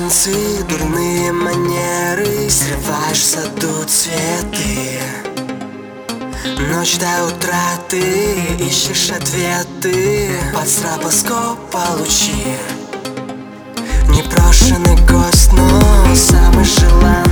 танцы, дурные манеры Срываешь в саду цветы. Ночь до утра ты ищешь ответы Под стробоскоп получи. Непрошенный гость, но самый желанный.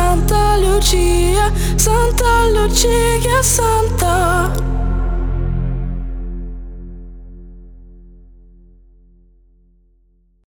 Santa Lucia, Santa Lucia, Santa.